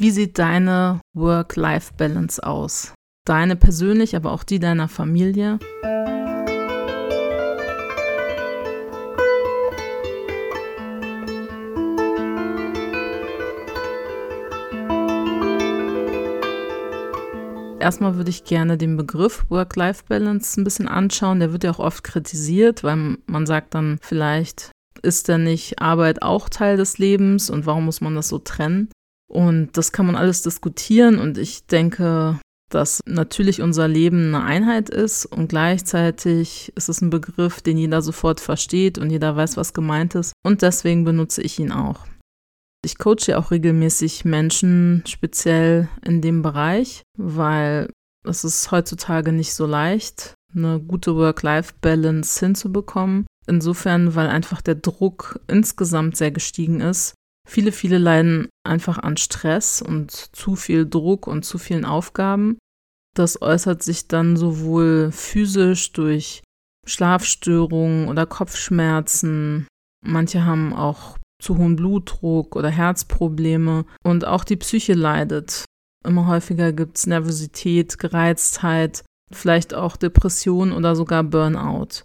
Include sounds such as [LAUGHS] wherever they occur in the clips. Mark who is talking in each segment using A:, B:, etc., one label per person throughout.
A: Wie sieht deine Work-Life-Balance aus? Deine persönlich, aber auch die deiner Familie? Erstmal würde ich gerne den Begriff Work-Life-Balance ein bisschen anschauen. Der wird ja auch oft kritisiert, weil man sagt dann vielleicht, ist denn nicht Arbeit auch Teil des Lebens und warum muss man das so trennen? Und das kann man alles diskutieren und ich denke, dass natürlich unser Leben eine Einheit ist und gleichzeitig ist es ein Begriff, den jeder sofort versteht und jeder weiß, was gemeint ist und deswegen benutze ich ihn auch. Ich coache auch regelmäßig Menschen, speziell in dem Bereich, weil es ist heutzutage nicht so leicht, eine gute Work-Life-Balance hinzubekommen. Insofern, weil einfach der Druck insgesamt sehr gestiegen ist. Viele, viele leiden einfach an Stress und zu viel Druck und zu vielen Aufgaben. Das äußert sich dann sowohl physisch durch Schlafstörungen oder Kopfschmerzen. Manche haben auch zu hohen Blutdruck oder Herzprobleme und auch die Psyche leidet. Immer häufiger gibt es Nervosität, Gereiztheit, vielleicht auch Depression oder sogar Burnout.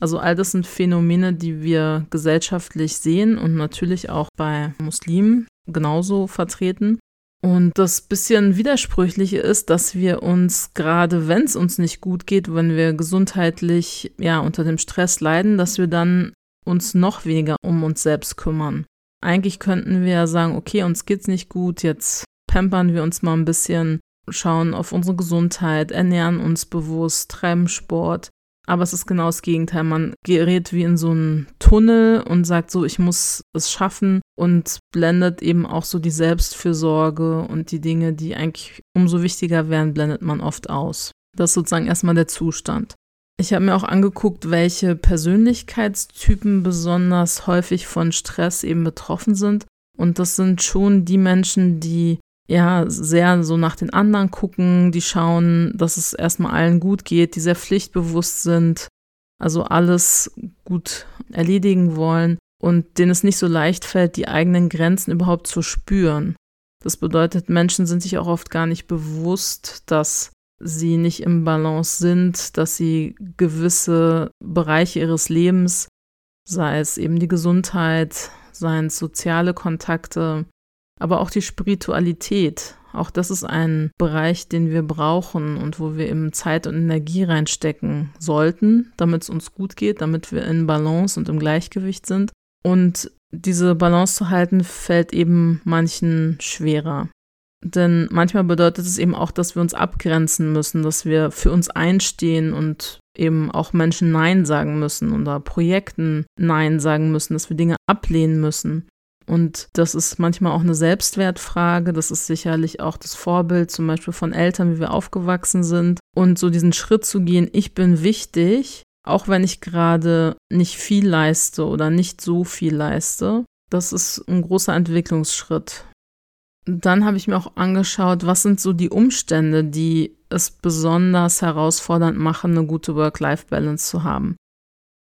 A: Also all das sind Phänomene, die wir gesellschaftlich sehen und natürlich auch bei Muslimen genauso vertreten. Und das bisschen Widersprüchliche ist, dass wir uns gerade, wenn es uns nicht gut geht, wenn wir gesundheitlich ja unter dem Stress leiden, dass wir dann uns noch weniger um uns selbst kümmern. Eigentlich könnten wir sagen, okay, uns geht's nicht gut, jetzt pampern wir uns mal ein bisschen, schauen auf unsere Gesundheit, ernähren uns bewusst, treiben Sport. Aber es ist genau das Gegenteil. Man gerät wie in so einen Tunnel und sagt so, ich muss es schaffen und blendet eben auch so die Selbstfürsorge und die Dinge, die eigentlich umso wichtiger wären, blendet man oft aus. Das ist sozusagen erstmal der Zustand. Ich habe mir auch angeguckt, welche Persönlichkeitstypen besonders häufig von Stress eben betroffen sind. Und das sind schon die Menschen, die ja sehr so nach den anderen gucken, die schauen, dass es erstmal allen gut geht, die sehr pflichtbewusst sind, also alles gut erledigen wollen und denen es nicht so leicht fällt, die eigenen Grenzen überhaupt zu spüren. Das bedeutet, Menschen sind sich auch oft gar nicht bewusst, dass sie nicht im Balance sind, dass sie gewisse Bereiche ihres Lebens, sei es eben die Gesundheit, seien es soziale Kontakte, aber auch die Spiritualität, auch das ist ein Bereich, den wir brauchen und wo wir eben Zeit und Energie reinstecken sollten, damit es uns gut geht, damit wir in Balance und im Gleichgewicht sind. Und diese Balance zu halten, fällt eben manchen schwerer. Denn manchmal bedeutet es eben auch, dass wir uns abgrenzen müssen, dass wir für uns einstehen und eben auch Menschen Nein sagen müssen oder Projekten Nein sagen müssen, dass wir Dinge ablehnen müssen. Und das ist manchmal auch eine Selbstwertfrage. Das ist sicherlich auch das Vorbild zum Beispiel von Eltern, wie wir aufgewachsen sind. Und so diesen Schritt zu gehen, ich bin wichtig, auch wenn ich gerade nicht viel leiste oder nicht so viel leiste, das ist ein großer Entwicklungsschritt. Dann habe ich mir auch angeschaut, was sind so die Umstände, die es besonders herausfordernd machen, eine gute Work-Life-Balance zu haben.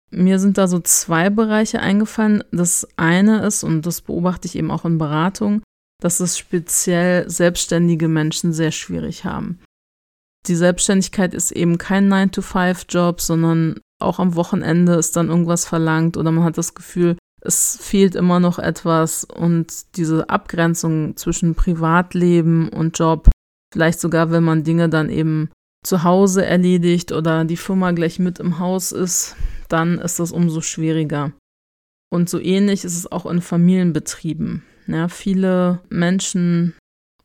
A: Mir sind da so zwei Bereiche eingefallen. Das eine ist, und das beobachte ich eben auch in Beratung, dass es speziell selbstständige Menschen sehr schwierig haben. Die Selbstständigkeit ist eben kein 9-to-5-Job, sondern auch am Wochenende ist dann irgendwas verlangt oder man hat das Gefühl, es fehlt immer noch etwas und diese Abgrenzung zwischen Privatleben und Job, vielleicht sogar, wenn man Dinge dann eben zu Hause erledigt oder die Firma gleich mit im Haus ist, dann ist das umso schwieriger. Und so ähnlich ist es auch in Familienbetrieben. Ja, viele Menschen,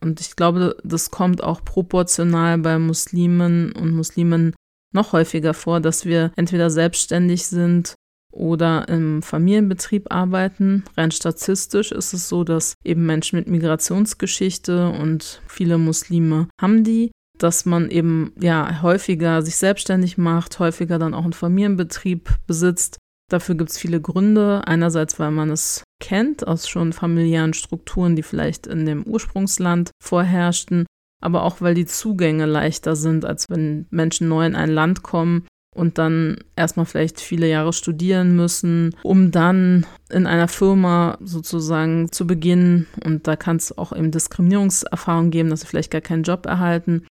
A: und ich glaube, das kommt auch proportional bei Muslimen und Muslimen noch häufiger vor, dass wir entweder selbstständig sind oder im Familienbetrieb arbeiten. Rein statistisch ist es so, dass eben Menschen mit Migrationsgeschichte und viele Muslime haben die, dass man eben ja häufiger sich selbstständig macht, häufiger dann auch einen Familienbetrieb besitzt. Dafür gibt es viele Gründe. Einerseits, weil man es kennt aus schon familiären Strukturen, die vielleicht in dem Ursprungsland vorherrschten, aber auch weil die Zugänge leichter sind, als wenn Menschen neu in ein Land kommen und dann erstmal vielleicht viele Jahre studieren müssen, um dann in einer Firma sozusagen zu beginnen. Und da kann es auch eben Diskriminierungserfahrungen geben, dass sie vielleicht gar keinen Job erhalten.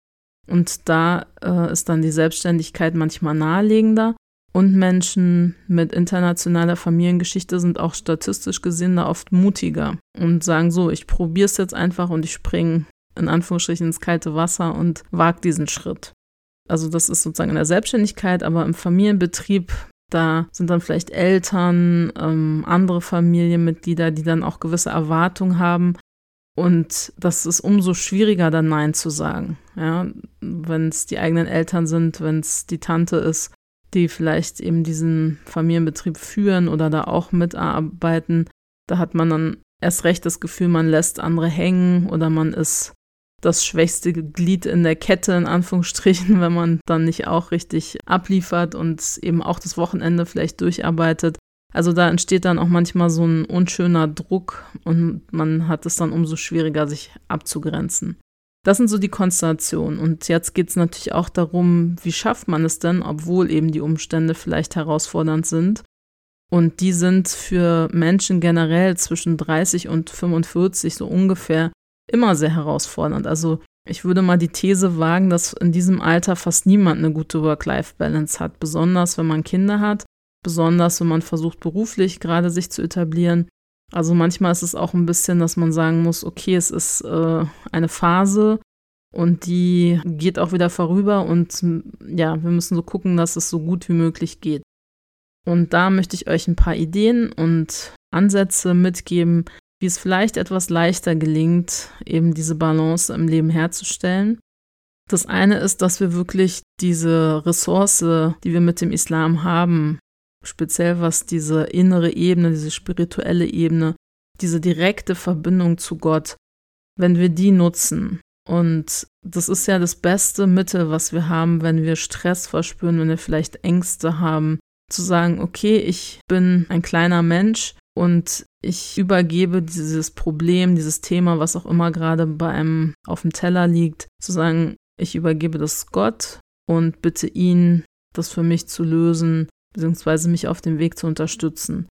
A: Und da äh, ist dann die Selbstständigkeit manchmal naheliegender. Und Menschen mit internationaler Familiengeschichte sind auch statistisch gesehen da oft mutiger und sagen so, ich probiere es jetzt einfach und ich springe in Anführungsstrichen ins kalte Wasser und wage diesen Schritt. Also das ist sozusagen in der Selbstständigkeit, aber im Familienbetrieb, da sind dann vielleicht Eltern, ähm, andere Familienmitglieder, die dann auch gewisse Erwartungen haben. Und das ist umso schwieriger, dann Nein zu sagen. Ja, wenn es die eigenen Eltern sind, wenn es die Tante ist, die vielleicht eben diesen Familienbetrieb führen oder da auch mitarbeiten, da hat man dann erst recht das Gefühl, man lässt andere hängen oder man ist das schwächste Glied in der Kette, in Anführungsstrichen, [LAUGHS] wenn man dann nicht auch richtig abliefert und eben auch das Wochenende vielleicht durcharbeitet. Also da entsteht dann auch manchmal so ein unschöner Druck und man hat es dann umso schwieriger, sich abzugrenzen. Das sind so die Konstellationen. Und jetzt geht es natürlich auch darum, wie schafft man es denn, obwohl eben die Umstände vielleicht herausfordernd sind. Und die sind für Menschen generell zwischen 30 und 45 so ungefähr immer sehr herausfordernd. Also ich würde mal die These wagen, dass in diesem Alter fast niemand eine gute Work-Life-Balance hat, besonders wenn man Kinder hat, besonders wenn man versucht beruflich gerade sich zu etablieren. Also manchmal ist es auch ein bisschen, dass man sagen muss, okay, es ist äh, eine Phase und die geht auch wieder vorüber und ja, wir müssen so gucken, dass es so gut wie möglich geht. Und da möchte ich euch ein paar Ideen und Ansätze mitgeben, wie es vielleicht etwas leichter gelingt, eben diese Balance im Leben herzustellen. Das eine ist, dass wir wirklich diese Ressource, die wir mit dem Islam haben, speziell was diese innere Ebene, diese spirituelle Ebene, diese direkte Verbindung zu Gott, wenn wir die nutzen. Und das ist ja das beste Mittel, was wir haben, wenn wir Stress verspüren, wenn wir vielleicht Ängste haben, zu sagen, okay, ich bin ein kleiner Mensch und ich übergebe dieses Problem, dieses Thema, was auch immer gerade bei einem auf dem Teller liegt, zu sagen, ich übergebe das Gott und bitte ihn, das für mich zu lösen, beziehungsweise mich auf dem Weg zu unterstützen.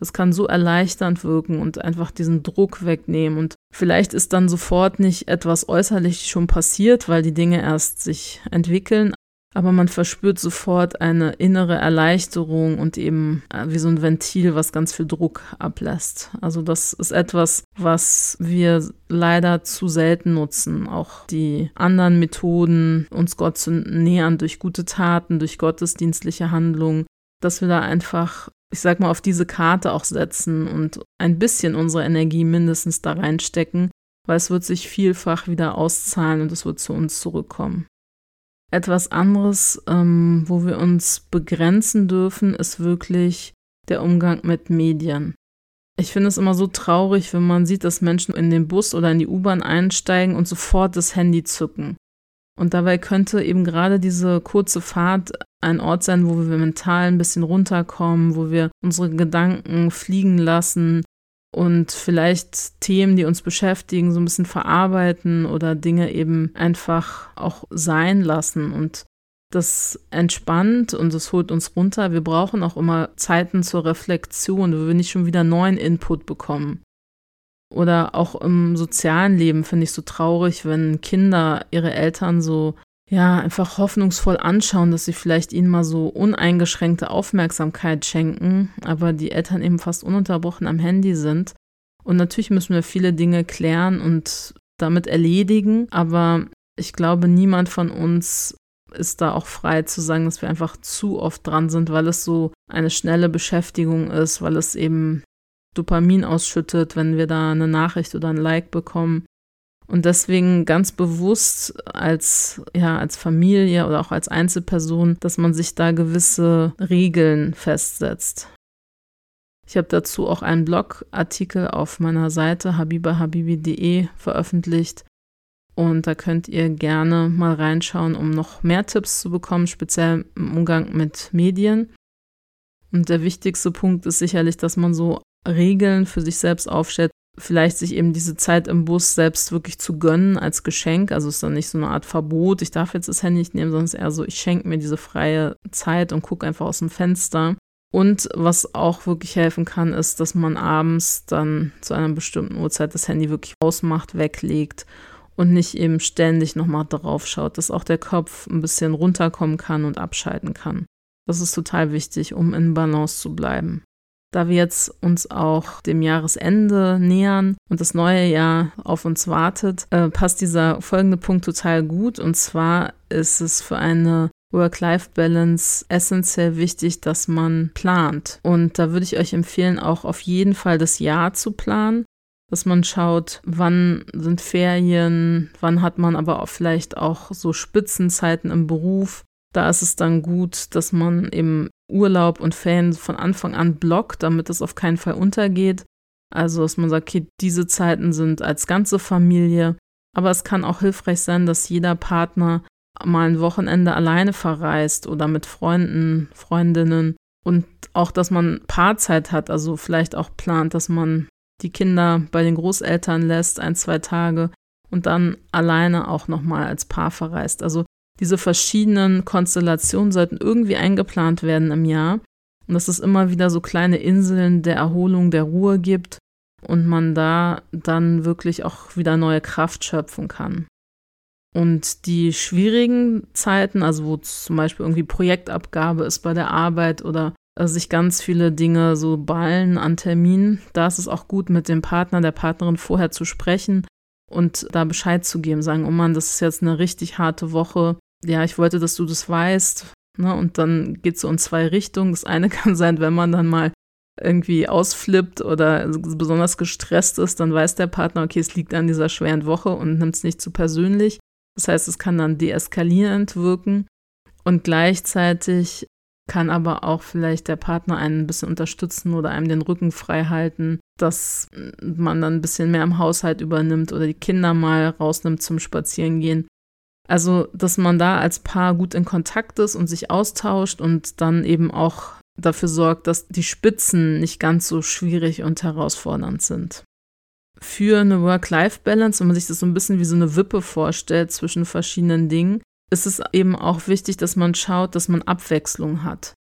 A: Das kann so erleichternd wirken und einfach diesen Druck wegnehmen. Und vielleicht ist dann sofort nicht etwas äußerlich schon passiert, weil die Dinge erst sich entwickeln, aber man verspürt sofort eine innere Erleichterung und eben äh, wie so ein Ventil, was ganz viel Druck ablässt. Also das ist etwas, was wir leider zu selten nutzen. Auch die anderen Methoden, uns Gott zu nähern durch gute Taten, durch gottesdienstliche Handlungen, dass wir da einfach, ich sag mal, auf diese Karte auch setzen und ein bisschen unsere Energie mindestens da reinstecken, weil es wird sich vielfach wieder auszahlen und es wird zu uns zurückkommen. Etwas anderes, ähm, wo wir uns begrenzen dürfen, ist wirklich der Umgang mit Medien. Ich finde es immer so traurig, wenn man sieht, dass Menschen in den Bus oder in die U-Bahn einsteigen und sofort das Handy zücken. Und dabei könnte eben gerade diese kurze Fahrt ein Ort sein, wo wir mental ein bisschen runterkommen, wo wir unsere Gedanken fliegen lassen, und vielleicht Themen, die uns beschäftigen, so ein bisschen verarbeiten oder Dinge eben einfach auch sein lassen. Und das entspannt und es holt uns runter. Wir brauchen auch immer Zeiten zur Reflexion, wo wir nicht schon wieder neuen Input bekommen. Oder auch im sozialen Leben finde ich so traurig, wenn Kinder ihre Eltern so ja, einfach hoffnungsvoll anschauen, dass sie vielleicht ihnen mal so uneingeschränkte Aufmerksamkeit schenken, aber die Eltern eben fast ununterbrochen am Handy sind. Und natürlich müssen wir viele Dinge klären und damit erledigen, aber ich glaube, niemand von uns ist da auch frei zu sagen, dass wir einfach zu oft dran sind, weil es so eine schnelle Beschäftigung ist, weil es eben Dopamin ausschüttet, wenn wir da eine Nachricht oder ein Like bekommen. Und deswegen ganz bewusst als, ja, als Familie oder auch als Einzelperson, dass man sich da gewisse Regeln festsetzt. Ich habe dazu auch einen Blogartikel auf meiner Seite habibahabibi.de veröffentlicht. Und da könnt ihr gerne mal reinschauen, um noch mehr Tipps zu bekommen, speziell im Umgang mit Medien. Und der wichtigste Punkt ist sicherlich, dass man so Regeln für sich selbst aufstellt, vielleicht sich eben diese Zeit im Bus selbst wirklich zu gönnen als Geschenk. Also ist dann nicht so eine Art Verbot, ich darf jetzt das Handy nicht nehmen, sondern es ist eher so, ich schenke mir diese freie Zeit und gucke einfach aus dem Fenster. Und was auch wirklich helfen kann, ist, dass man abends dann zu einer bestimmten Uhrzeit das Handy wirklich ausmacht, weglegt und nicht eben ständig nochmal drauf schaut, dass auch der Kopf ein bisschen runterkommen kann und abschalten kann. Das ist total wichtig, um in Balance zu bleiben. Da wir jetzt uns auch dem Jahresende nähern und das neue Jahr auf uns wartet, äh, passt dieser folgende Punkt total gut. Und zwar ist es für eine Work-Life-Balance essentiell wichtig, dass man plant. Und da würde ich euch empfehlen, auch auf jeden Fall das Jahr zu planen, dass man schaut, wann sind Ferien, wann hat man aber auch vielleicht auch so Spitzenzeiten im Beruf. Da ist es dann gut, dass man eben Urlaub und Ferien von Anfang an blockt, damit es auf keinen Fall untergeht. Also, dass man sagt, okay, diese Zeiten sind als ganze Familie. Aber es kann auch hilfreich sein, dass jeder Partner mal ein Wochenende alleine verreist oder mit Freunden, Freundinnen und auch, dass man Paarzeit hat, also vielleicht auch plant, dass man die Kinder bei den Großeltern lässt, ein, zwei Tage und dann alleine auch nochmal als Paar verreist. Also diese verschiedenen Konstellationen sollten irgendwie eingeplant werden im Jahr und dass es immer wieder so kleine Inseln der Erholung, der Ruhe gibt und man da dann wirklich auch wieder neue Kraft schöpfen kann. Und die schwierigen Zeiten, also wo zum Beispiel irgendwie Projektabgabe ist bei der Arbeit oder sich ganz viele Dinge so ballen an Terminen, da ist es auch gut, mit dem Partner, der Partnerin vorher zu sprechen und da Bescheid zu geben, sagen, oh Mann, das ist jetzt eine richtig harte Woche, ja, ich wollte, dass du das weißt. Ne? Und dann geht es so in zwei Richtungen. Das eine [LAUGHS] kann sein, wenn man dann mal irgendwie ausflippt oder besonders gestresst ist, dann weiß der Partner, okay, es liegt an dieser schweren Woche und nimmt es nicht zu persönlich. Das heißt, es kann dann deeskalierend wirken und gleichzeitig kann aber auch vielleicht der Partner einen ein bisschen unterstützen oder einem den Rücken frei halten, dass man dann ein bisschen mehr im Haushalt übernimmt oder die Kinder mal rausnimmt zum Spazierengehen. Also, dass man da als Paar gut in Kontakt ist und sich austauscht und dann eben auch dafür sorgt, dass die Spitzen nicht ganz so schwierig und herausfordernd sind. Für eine Work-Life-Balance, wenn man sich das so ein bisschen wie so eine Wippe vorstellt zwischen verschiedenen Dingen, ist es eben auch wichtig, dass man schaut, dass man Abwechslung hat.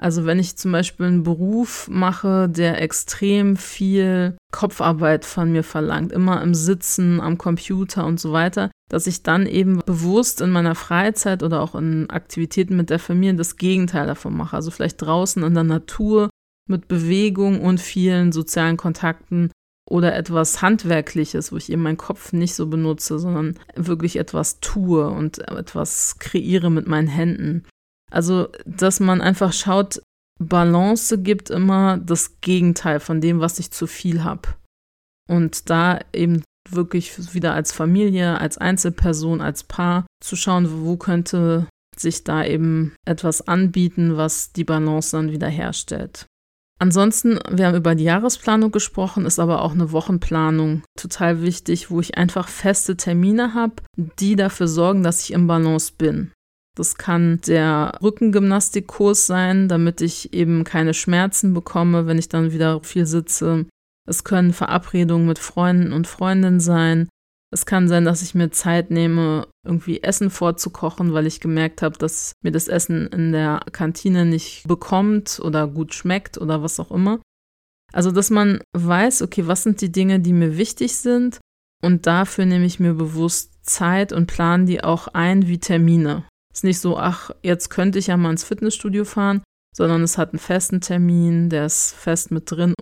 A: Also wenn ich zum Beispiel einen Beruf mache, der extrem viel Kopfarbeit von mir verlangt, immer im Sitzen, am Computer und so weiter, dass ich dann eben bewusst in meiner Freizeit oder auch in Aktivitäten mit der Familie das Gegenteil davon mache. Also vielleicht draußen in der Natur mit Bewegung und vielen sozialen Kontakten oder etwas Handwerkliches, wo ich eben meinen Kopf nicht so benutze, sondern wirklich etwas tue und etwas kreiere mit meinen Händen. Also, dass man einfach schaut, Balance gibt immer das Gegenteil von dem, was ich zu viel habe. Und da eben wirklich wieder als Familie, als Einzelperson, als Paar zu schauen, wo könnte sich da eben etwas anbieten, was die Balance dann wieder herstellt. Ansonsten, wir haben über die Jahresplanung gesprochen, ist aber auch eine Wochenplanung total wichtig, wo ich einfach feste Termine habe, die dafür sorgen, dass ich im Balance bin. Das kann der Rückengymnastikkurs sein, damit ich eben keine Schmerzen bekomme, wenn ich dann wieder viel sitze. Es können Verabredungen mit Freunden und Freundinnen sein. Es kann sein, dass ich mir Zeit nehme, irgendwie Essen vorzukochen, weil ich gemerkt habe, dass mir das Essen in der Kantine nicht bekommt oder gut schmeckt oder was auch immer. Also, dass man weiß, okay, was sind die Dinge, die mir wichtig sind und dafür nehme ich mir bewusst Zeit und plane die auch ein wie Termine. Ist nicht so, ach, jetzt könnte ich ja mal ins Fitnessstudio fahren, sondern es hat einen festen Termin, der ist fest mit drin.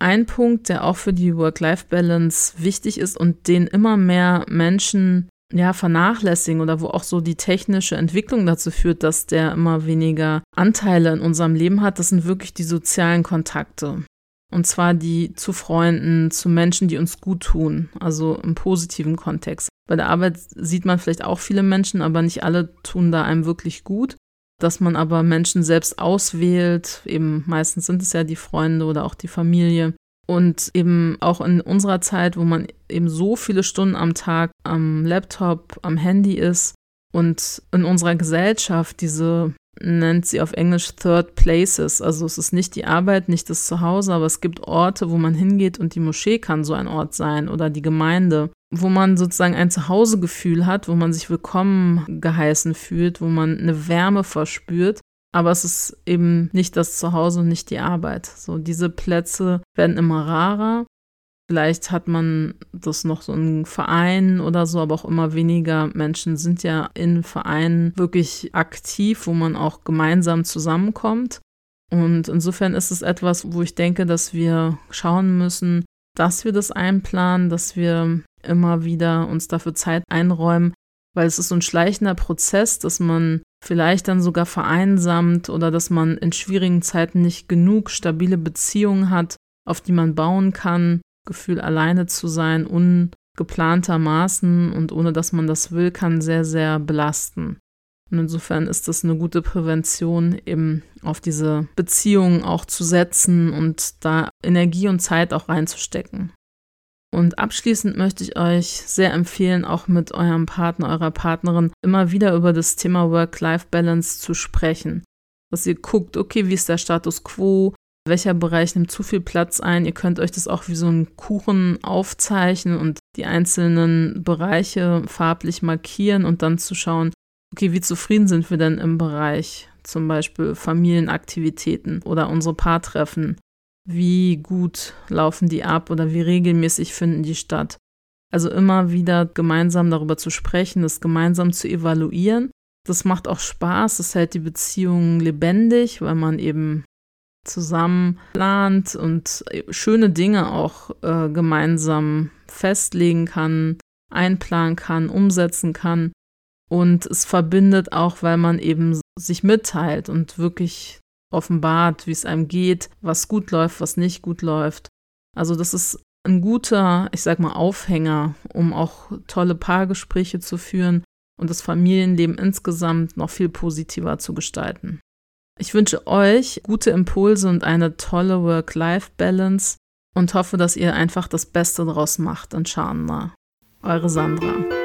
A: Ein Punkt, der auch für die Work-Life-Balance wichtig ist und den immer mehr Menschen ja, vernachlässigen oder wo auch so die technische Entwicklung dazu führt, dass der immer weniger Anteile in unserem Leben hat, das sind wirklich die sozialen Kontakte. Und zwar die zu Freunden, zu Menschen, die uns gut tun, also im positiven Kontext. Bei der Arbeit sieht man vielleicht auch viele Menschen, aber nicht alle tun da einem wirklich gut. Dass man aber Menschen selbst auswählt, eben meistens sind es ja die Freunde oder auch die Familie. Und eben auch in unserer Zeit, wo man eben so viele Stunden am Tag am Laptop, am Handy ist und in unserer Gesellschaft diese nennt sie auf Englisch Third Places. Also es ist nicht die Arbeit, nicht das Zuhause, aber es gibt Orte, wo man hingeht und die Moschee kann so ein Ort sein oder die Gemeinde, wo man sozusagen ein Zuhausegefühl hat, wo man sich willkommen geheißen fühlt, wo man eine Wärme verspürt. Aber es ist eben nicht das Zuhause und nicht die Arbeit. So, diese Plätze werden immer rarer Vielleicht hat man das noch so in Vereinen oder so, aber auch immer weniger Menschen sind ja in Vereinen wirklich aktiv, wo man auch gemeinsam zusammenkommt. Und insofern ist es etwas, wo ich denke, dass wir schauen müssen, dass wir das einplanen, dass wir immer wieder uns dafür Zeit einräumen, weil es ist so ein schleichender Prozess, dass man vielleicht dann sogar vereinsamt oder dass man in schwierigen Zeiten nicht genug stabile Beziehungen hat, auf die man bauen kann Gefühl, alleine zu sein, ungeplantermaßen und ohne dass man das will, kann sehr, sehr belasten. Und insofern ist das eine gute Prävention, eben auf diese Beziehungen auch zu setzen und da Energie und Zeit auch reinzustecken. Und abschließend möchte ich euch sehr empfehlen, auch mit eurem Partner, eurer Partnerin immer wieder über das Thema Work-Life-Balance zu sprechen. Dass ihr guckt, okay, wie ist der Status quo? Welcher Bereich nimmt zu viel Platz ein. Ihr könnt euch das auch wie so einen Kuchen aufzeichnen und die einzelnen Bereiche farblich markieren und dann zu schauen, okay, wie zufrieden sind wir denn im Bereich zum Beispiel Familienaktivitäten oder unsere Paartreffen? Wie gut laufen die ab oder wie regelmäßig finden die statt? Also immer wieder gemeinsam darüber zu sprechen, das gemeinsam zu evaluieren. Das macht auch Spaß, das hält die Beziehung lebendig, weil man eben zusammen plant und schöne Dinge auch äh, gemeinsam festlegen kann, einplanen kann, umsetzen kann. Und es verbindet auch, weil man eben sich mitteilt und wirklich offenbart, wie es einem geht, was gut läuft, was nicht gut läuft. Also das ist ein guter, ich sag mal, Aufhänger, um auch tolle Paargespräche zu führen und das Familienleben insgesamt noch viel positiver zu gestalten. Ich wünsche euch gute Impulse und eine tolle Work-Life-Balance und hoffe, dass ihr einfach das Beste daraus macht in Scharnma. Eure Sandra.